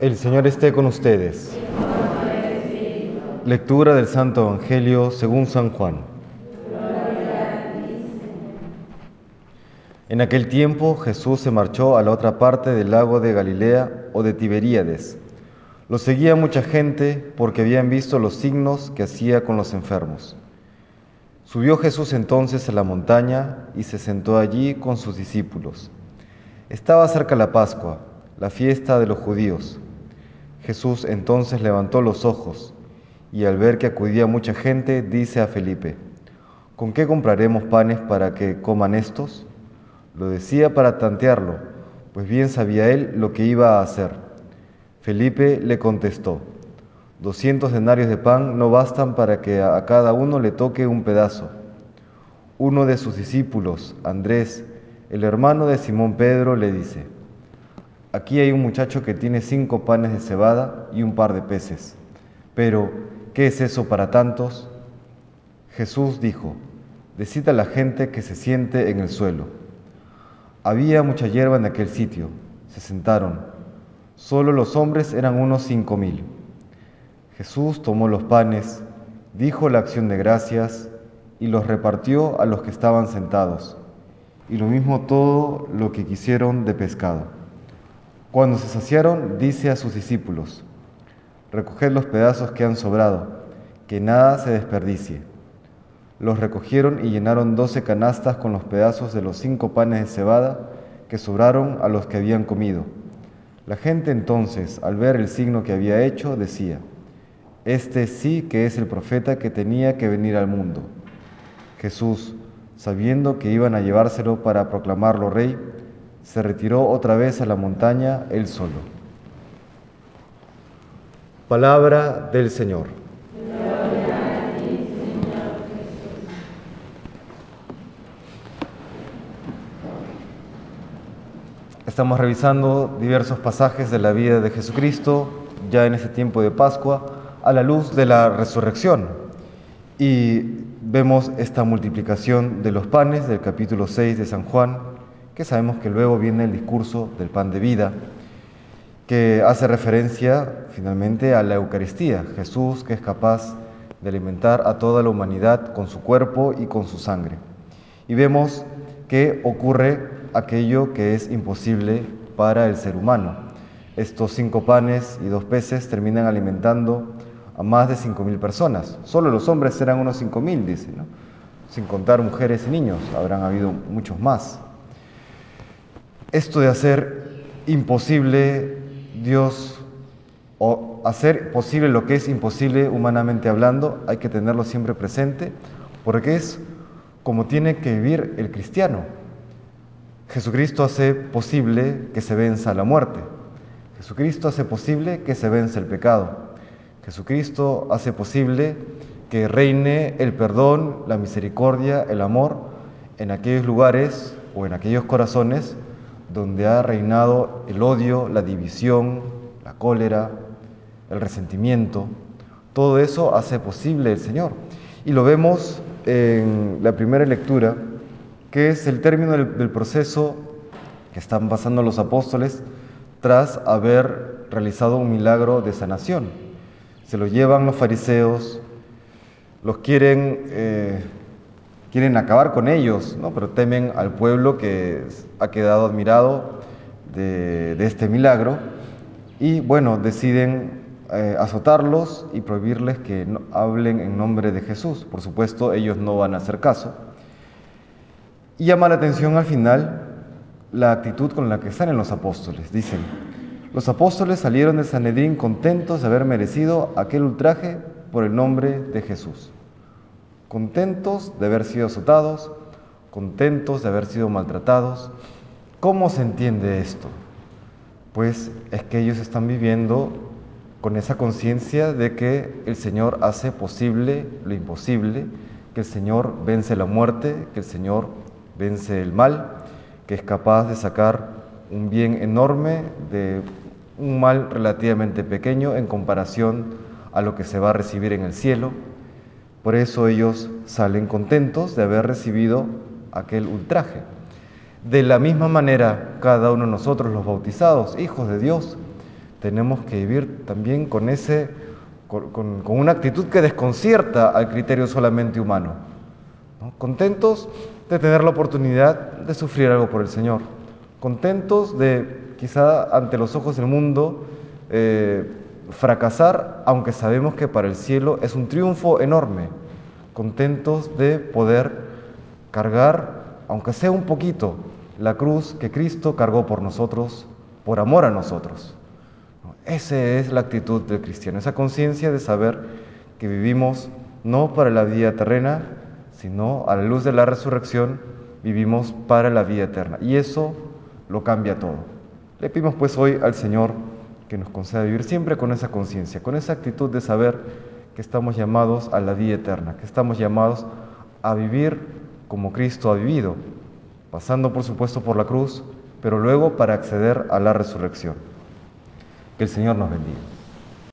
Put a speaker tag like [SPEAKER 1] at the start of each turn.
[SPEAKER 1] El Señor esté con ustedes. Lectura del Santo Evangelio según San Juan. En aquel tiempo Jesús se marchó a la otra parte del lago de Galilea o de Tiberíades. Lo seguía mucha gente porque habían visto los signos que hacía con los enfermos. Subió Jesús entonces a la montaña y se sentó allí con sus discípulos. Estaba cerca la Pascua, la fiesta de los judíos. Jesús entonces levantó los ojos y al ver que acudía mucha gente, dice a Felipe, ¿con qué compraremos panes para que coman estos? Lo decía para tantearlo, pues bien sabía él lo que iba a hacer. Felipe le contestó, doscientos denarios de pan no bastan para que a cada uno le toque un pedazo. Uno de sus discípulos, Andrés, el hermano de Simón Pedro, le dice, Aquí hay un muchacho que tiene cinco panes de cebada y un par de peces. Pero, ¿qué es eso para tantos? Jesús dijo, Decid a la gente que se siente en el suelo. Había mucha hierba en aquel sitio. Se sentaron. Solo los hombres eran unos cinco mil. Jesús tomó los panes, dijo la acción de gracias y los repartió a los que estaban sentados, y lo mismo todo lo que quisieron de pescado. Cuando se saciaron, dice a sus discípulos, recoged los pedazos que han sobrado, que nada se desperdicie. Los recogieron y llenaron doce canastas con los pedazos de los cinco panes de cebada que sobraron a los que habían comido. La gente entonces, al ver el signo que había hecho, decía, Este sí que es el profeta que tenía que venir al mundo. Jesús, sabiendo que iban a llevárselo para proclamarlo rey, se retiró otra vez a la montaña él solo. Palabra del Señor. Estamos revisando diversos pasajes de la vida de Jesucristo ya en este tiempo de Pascua a la luz de la resurrección. Y vemos esta multiplicación de los panes del capítulo 6 de San Juan, que sabemos que luego viene el discurso del pan de vida, que hace referencia finalmente a la Eucaristía, Jesús que es capaz de alimentar a toda la humanidad con su cuerpo y con su sangre. Y vemos que ocurre aquello que es imposible para el ser humano. Estos cinco panes y dos peces terminan alimentando a más de cinco mil personas. Solo los hombres serán unos cinco mil, dice, ¿no? sin contar mujeres y niños, habrán habido muchos más. Esto de hacer imposible Dios o hacer posible lo que es imposible humanamente hablando, hay que tenerlo siempre presente, porque es como tiene que vivir el cristiano. Jesucristo hace posible que se venza la muerte. Jesucristo hace posible que se vence el pecado. Jesucristo hace posible que reine el perdón, la misericordia, el amor en aquellos lugares o en aquellos corazones donde ha reinado el odio, la división, la cólera, el resentimiento. Todo eso hace posible el Señor. Y lo vemos en la primera lectura, que es el término del, proceso que están pasando los apóstoles tras haber realizado un milagro de sanación. Se lo llevan los fariseos, los quieren eh, quieren acabar con ellos, ¿no? pero temen al pueblo que ha quedado admirado de, este milagro y bueno, deciden eh, azotarlos y prohibirles que hablen en nombre de Jesús. Por supuesto, ellos no van a hacer caso. Y llama la atención al final la actitud con la que salen los apóstoles. Dicen, los apóstoles salieron de Sanedrín contentos de haber merecido aquel ultraje por el nombre de Jesús contentos de haber sido azotados, contentos de haber sido maltratados. ¿Cómo se entiende esto? Pues es que ellos están viviendo con esa conciencia de que el Señor hace posible lo imposible, que el Señor vence la muerte, que el Señor vence el mal, que es capaz de sacar un bien enorme de un mal relativamente pequeño en comparación a lo que se va a recibir en el cielo. Por eso ellos salen contentos de haber recibido aquel ultraje. De la misma manera, cada uno de nosotros, los bautizados, hijos de Dios, tenemos que vivir también con, ese, con, una actitud que desconcierta al criterio solamente humano. ¿no? Contentos de tener la oportunidad de sufrir algo por el Señor. Contentos de, quizá ante los ojos del mundo, eh, fracasar, aunque sabemos que para el cielo es un triunfo enorme. Contentos de poder cargar, aunque sea un poquito, la cruz que Cristo cargó por nosotros, por amor a nosotros. Esa es la actitud del cristiano, esa conciencia de saber que vivimos no para la vida terrena, sino a la luz de la resurrección vivimos para la vida eterna. Y eso lo cambia todo. Le pedimos pues hoy al Señor que nos conceda vivir siempre con esa conciencia, con esa actitud de saber que estamos llamados a la vida eterna, que estamos llamados a vivir como Cristo ha vivido, pasando por supuesto por la cruz, pero luego para acceder a la resurrección. Que el Señor nos bendiga.